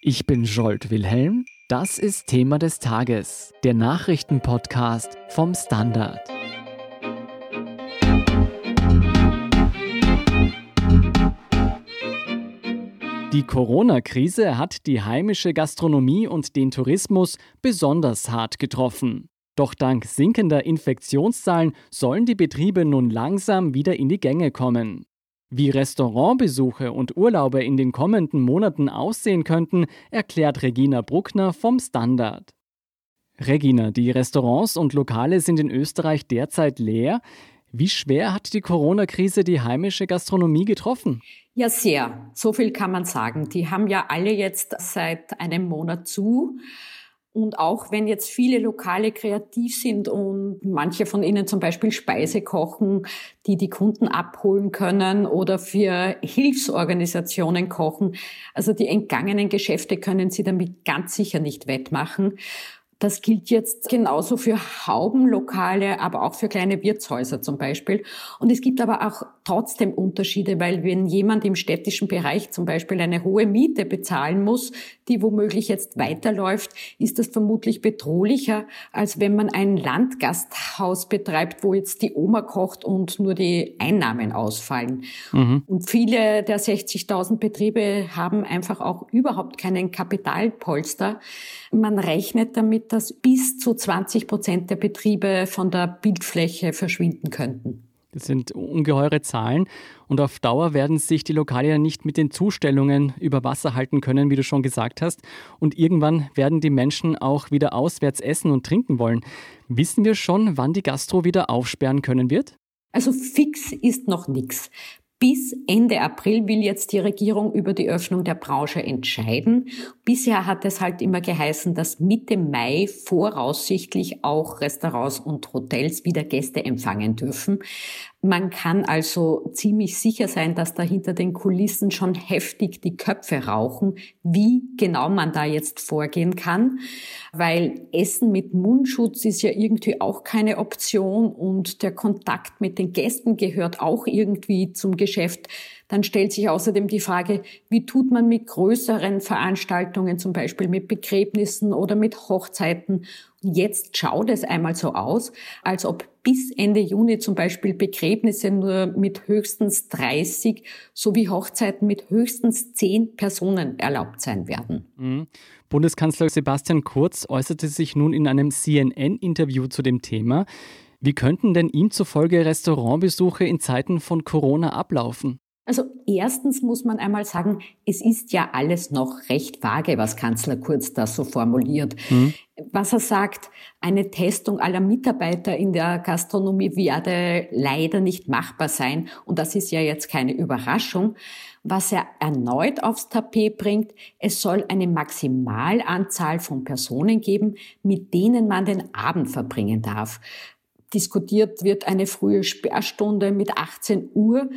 Ich bin Jolt Wilhelm. Das ist Thema des Tages, der Nachrichtenpodcast vom Standard. Die Corona-Krise hat die heimische Gastronomie und den Tourismus besonders hart getroffen. Doch dank sinkender Infektionszahlen sollen die Betriebe nun langsam wieder in die Gänge kommen. Wie Restaurantbesuche und Urlaube in den kommenden Monaten aussehen könnten, erklärt Regina Bruckner vom Standard. Regina, die Restaurants und Lokale sind in Österreich derzeit leer. Wie schwer hat die Corona-Krise die heimische Gastronomie getroffen? Ja, sehr. So viel kann man sagen. Die haben ja alle jetzt seit einem Monat zu. Und auch wenn jetzt viele Lokale kreativ sind und manche von ihnen zum Beispiel Speise kochen, die die Kunden abholen können oder für Hilfsorganisationen kochen, also die entgangenen Geschäfte können sie damit ganz sicher nicht wettmachen. Das gilt jetzt genauso für Haubenlokale, aber auch für kleine Wirtshäuser zum Beispiel. Und es gibt aber auch trotzdem Unterschiede, weil wenn jemand im städtischen Bereich zum Beispiel eine hohe Miete bezahlen muss, die womöglich jetzt weiterläuft, ist das vermutlich bedrohlicher, als wenn man ein Landgasthaus betreibt, wo jetzt die Oma kocht und nur die Einnahmen ausfallen. Mhm. Und viele der 60.000 Betriebe haben einfach auch überhaupt keinen Kapitalpolster. Man rechnet damit, dass bis zu 20 Prozent der Betriebe von der Bildfläche verschwinden könnten. Das sind ungeheure Zahlen und auf Dauer werden sich die Lokale ja nicht mit den Zustellungen über Wasser halten können, wie du schon gesagt hast. Und irgendwann werden die Menschen auch wieder auswärts essen und trinken wollen. Wissen wir schon, wann die Gastro wieder aufsperren können wird? Also fix ist noch nichts. Bis Ende April will jetzt die Regierung über die Öffnung der Branche entscheiden. Bisher hat es halt immer geheißen, dass Mitte Mai voraussichtlich auch Restaurants und Hotels wieder Gäste empfangen dürfen. Man kann also ziemlich sicher sein, dass da hinter den Kulissen schon heftig die Köpfe rauchen, wie genau man da jetzt vorgehen kann, weil Essen mit Mundschutz ist ja irgendwie auch keine Option und der Kontakt mit den Gästen gehört auch irgendwie zum Geschäft. Dann stellt sich außerdem die Frage, wie tut man mit größeren Veranstaltungen, zum Beispiel mit Begräbnissen oder mit Hochzeiten. Jetzt schaut es einmal so aus, als ob bis Ende Juni zum Beispiel Begräbnisse nur mit höchstens 30 sowie Hochzeiten mit höchstens 10 Personen erlaubt sein werden. Mhm. Bundeskanzler Sebastian Kurz äußerte sich nun in einem CNN-Interview zu dem Thema. Wie könnten denn ihm zufolge Restaurantbesuche in Zeiten von Corona ablaufen? Also erstens muss man einmal sagen, es ist ja alles noch recht vage, was Kanzler Kurz da so formuliert. Mhm. Was er sagt, eine Testung aller Mitarbeiter in der Gastronomie werde leider nicht machbar sein. Und das ist ja jetzt keine Überraschung. Was er erneut aufs Tapet bringt, es soll eine Maximalanzahl von Personen geben, mit denen man den Abend verbringen darf diskutiert wird eine frühe Sperrstunde mit 18 Uhr.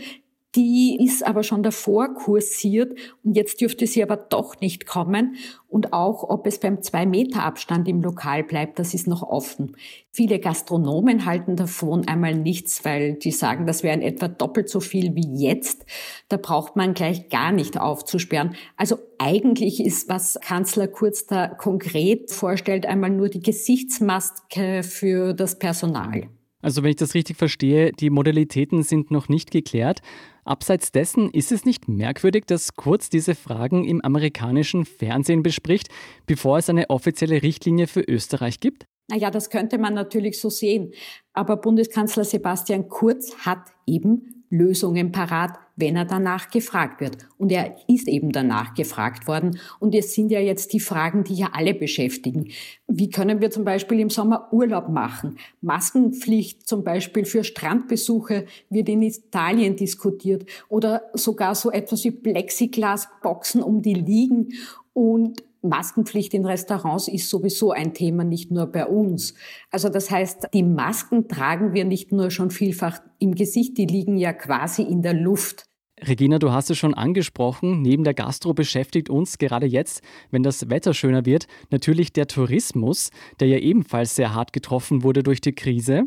Die ist aber schon davor kursiert und jetzt dürfte sie aber doch nicht kommen. Und auch, ob es beim Zwei-Meter-Abstand im Lokal bleibt, das ist noch offen. Viele Gastronomen halten davon einmal nichts, weil die sagen, das wären etwa doppelt so viel wie jetzt. Da braucht man gleich gar nicht aufzusperren. Also eigentlich ist, was Kanzler Kurz da konkret vorstellt, einmal nur die Gesichtsmaske für das Personal. Also wenn ich das richtig verstehe, die Modalitäten sind noch nicht geklärt. Abseits dessen ist es nicht merkwürdig, dass Kurz diese Fragen im amerikanischen Fernsehen bespricht, bevor es eine offizielle Richtlinie für Österreich gibt? Naja, das könnte man natürlich so sehen. Aber Bundeskanzler Sebastian Kurz hat eben Lösungen parat, wenn er danach gefragt wird. Und er ist eben danach gefragt worden. Und es sind ja jetzt die Fragen, die ja alle beschäftigen. Wie können wir zum Beispiel im Sommer Urlaub machen? Maskenpflicht zum Beispiel für Strandbesuche wird in Italien diskutiert oder sogar so etwas wie Plexiglasboxen um die Liegen. Und Maskenpflicht in Restaurants ist sowieso ein Thema, nicht nur bei uns. Also das heißt, die Masken tragen wir nicht nur schon vielfach im Gesicht, die liegen ja quasi in der Luft. Regina, du hast es schon angesprochen, neben der Gastro beschäftigt uns gerade jetzt, wenn das Wetter schöner wird, natürlich der Tourismus, der ja ebenfalls sehr hart getroffen wurde durch die Krise.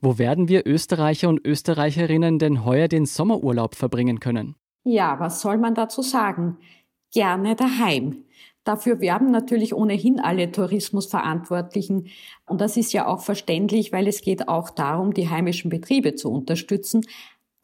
Wo werden wir Österreicher und Österreicherinnen denn heuer den Sommerurlaub verbringen können? Ja, was soll man dazu sagen? Gerne daheim. Dafür werben natürlich ohnehin alle Tourismusverantwortlichen. Und das ist ja auch verständlich, weil es geht auch darum, die heimischen Betriebe zu unterstützen.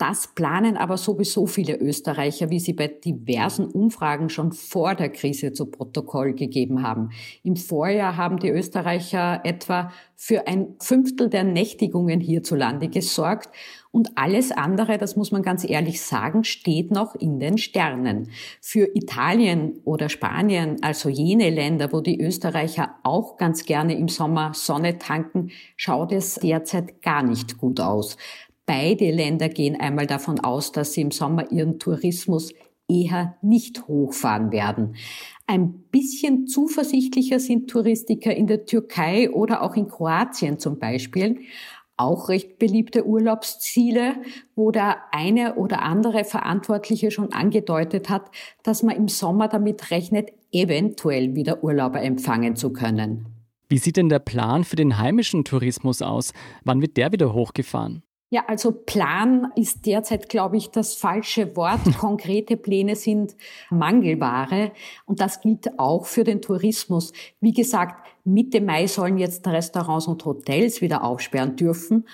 Das planen aber sowieso viele Österreicher, wie sie bei diversen Umfragen schon vor der Krise zu Protokoll gegeben haben. Im Vorjahr haben die Österreicher etwa für ein Fünftel der Nächtigungen hierzulande gesorgt. Und alles andere, das muss man ganz ehrlich sagen, steht noch in den Sternen. Für Italien oder Spanien, also jene Länder, wo die Österreicher auch ganz gerne im Sommer Sonne tanken, schaut es derzeit gar nicht gut aus. Beide Länder gehen einmal davon aus, dass sie im Sommer ihren Tourismus eher nicht hochfahren werden. Ein bisschen zuversichtlicher sind Touristiker in der Türkei oder auch in Kroatien zum Beispiel. Auch recht beliebte Urlaubsziele, wo der eine oder andere Verantwortliche schon angedeutet hat, dass man im Sommer damit rechnet, eventuell wieder Urlauber empfangen zu können. Wie sieht denn der Plan für den heimischen Tourismus aus? Wann wird der wieder hochgefahren? Ja, also Plan ist derzeit, glaube ich, das falsche Wort. Konkrete Pläne sind Mangelware und das gilt auch für den Tourismus. Wie gesagt, Mitte Mai sollen jetzt Restaurants und Hotels wieder aufsperren dürfen.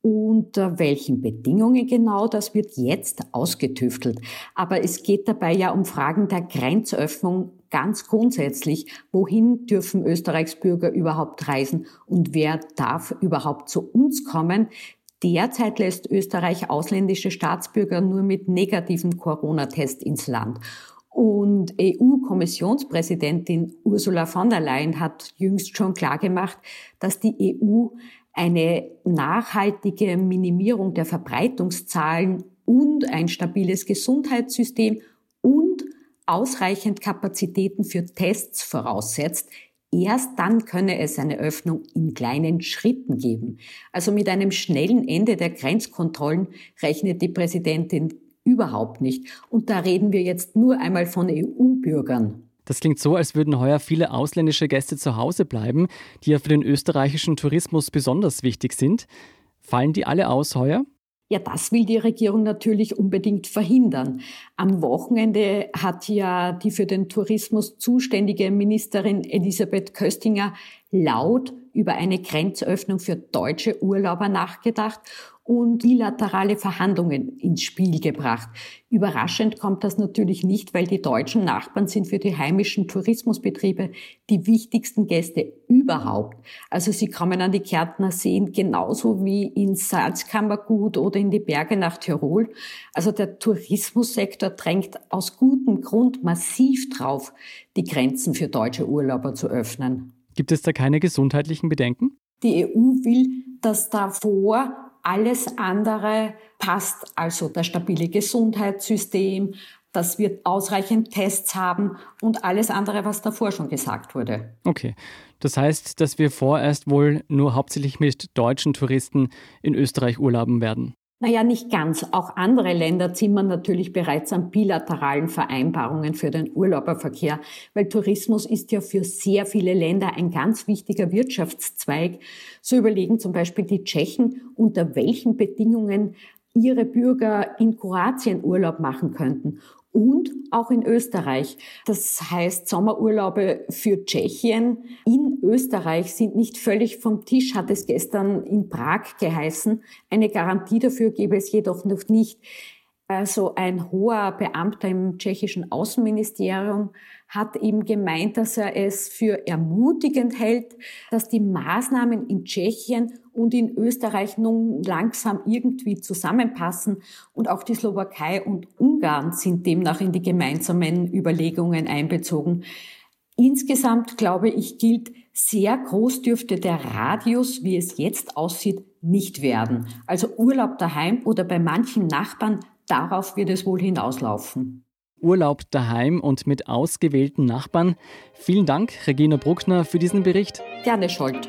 Unter welchen Bedingungen genau, das wird jetzt ausgetüftelt. Aber es geht dabei ja um Fragen der Grenzöffnung ganz grundsätzlich. Wohin dürfen Österreichs Bürger überhaupt reisen und wer darf überhaupt zu uns kommen? Derzeit lässt Österreich ausländische Staatsbürger nur mit negativem Corona-Test ins Land. Und EU-Kommissionspräsidentin Ursula von der Leyen hat jüngst schon klargemacht, dass die EU eine nachhaltige Minimierung der Verbreitungszahlen und ein stabiles Gesundheitssystem und ausreichend Kapazitäten für Tests voraussetzt, Erst dann könne es eine Öffnung in kleinen Schritten geben. Also mit einem schnellen Ende der Grenzkontrollen rechnet die Präsidentin überhaupt nicht. Und da reden wir jetzt nur einmal von EU-Bürgern. Das klingt so, als würden heuer viele ausländische Gäste zu Hause bleiben, die ja für den österreichischen Tourismus besonders wichtig sind. Fallen die alle aus heuer? Ja, das will die Regierung natürlich unbedingt verhindern. Am Wochenende hat ja die für den Tourismus zuständige Ministerin Elisabeth Köstinger laut über eine Grenzöffnung für deutsche Urlauber nachgedacht und bilaterale Verhandlungen ins Spiel gebracht. Überraschend kommt das natürlich nicht, weil die deutschen Nachbarn sind für die heimischen Tourismusbetriebe die wichtigsten Gäste überhaupt. Also sie kommen an die Kärntner Seen genauso wie ins Salzkammergut oder in die Berge nach Tirol. Also der Tourismussektor drängt aus gutem Grund massiv drauf, die Grenzen für deutsche Urlauber zu öffnen. Gibt es da keine gesundheitlichen Bedenken? Die EU will, dass davor alles andere passt, also das stabile Gesundheitssystem, dass wir ausreichend Tests haben und alles andere, was davor schon gesagt wurde. Okay. Das heißt, dass wir vorerst wohl nur hauptsächlich mit deutschen Touristen in Österreich urlauben werden. Naja, nicht ganz. Auch andere Länder zimmern natürlich bereits an bilateralen Vereinbarungen für den Urlauberverkehr, weil Tourismus ist ja für sehr viele Länder ein ganz wichtiger Wirtschaftszweig. So überlegen zum Beispiel die Tschechen, unter welchen Bedingungen ihre Bürger in Kroatien Urlaub machen könnten und auch in Österreich. Das heißt, Sommerurlaube für Tschechien in Österreich sind nicht völlig vom Tisch, hat es gestern in Prag geheißen. Eine Garantie dafür gäbe es jedoch noch nicht. Also ein hoher Beamter im tschechischen Außenministerium hat eben gemeint, dass er es für ermutigend hält, dass die Maßnahmen in Tschechien und in Österreich nun langsam irgendwie zusammenpassen und auch die Slowakei und Ungarn sind demnach in die gemeinsamen Überlegungen einbezogen. Insgesamt, glaube ich, gilt, sehr groß dürfte der Radius, wie es jetzt aussieht, nicht werden. Also Urlaub daheim oder bei manchen Nachbarn Darauf wird es wohl hinauslaufen. Urlaub daheim und mit ausgewählten Nachbarn. Vielen Dank, Regina Bruckner, für diesen Bericht. Gerne, Scholt.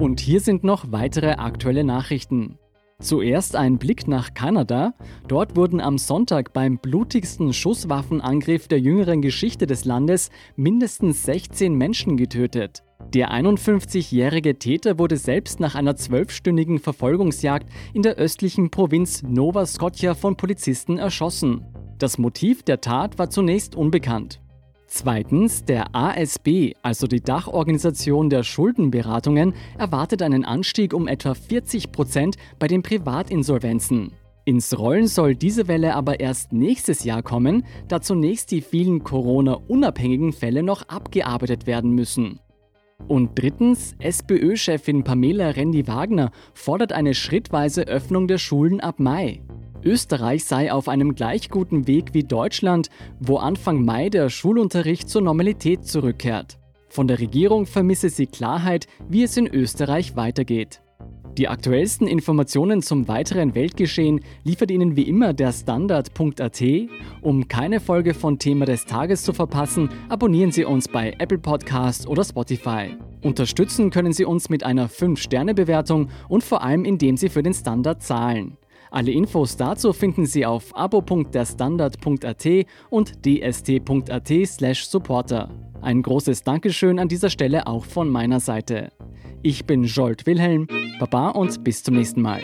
Und hier sind noch weitere aktuelle Nachrichten. Zuerst ein Blick nach Kanada. Dort wurden am Sonntag beim blutigsten Schusswaffenangriff der jüngeren Geschichte des Landes mindestens 16 Menschen getötet. Der 51-jährige Täter wurde selbst nach einer zwölfstündigen Verfolgungsjagd in der östlichen Provinz Nova Scotia von Polizisten erschossen. Das Motiv der Tat war zunächst unbekannt. Zweitens, der ASB, also die Dachorganisation der Schuldenberatungen, erwartet einen Anstieg um etwa 40 Prozent bei den Privatinsolvenzen. Ins Rollen soll diese Welle aber erst nächstes Jahr kommen, da zunächst die vielen Corona-unabhängigen Fälle noch abgearbeitet werden müssen. Und drittens, SPÖ-Chefin Pamela Rendi-Wagner fordert eine schrittweise Öffnung der Schulen ab Mai. Österreich sei auf einem gleich guten Weg wie Deutschland, wo Anfang Mai der Schulunterricht zur Normalität zurückkehrt. Von der Regierung vermisse sie Klarheit, wie es in Österreich weitergeht. Die aktuellsten Informationen zum weiteren Weltgeschehen liefert Ihnen wie immer der Standard.at. Um keine Folge von Thema des Tages zu verpassen, abonnieren Sie uns bei Apple Podcast oder Spotify. Unterstützen können Sie uns mit einer 5-Sterne-Bewertung und vor allem indem Sie für den Standard zahlen. Alle Infos dazu finden Sie auf abo.derstandard.at und dst.at/supporter. Ein großes Dankeschön an dieser Stelle auch von meiner Seite. Ich bin Jolt Wilhelm, Baba und bis zum nächsten Mal.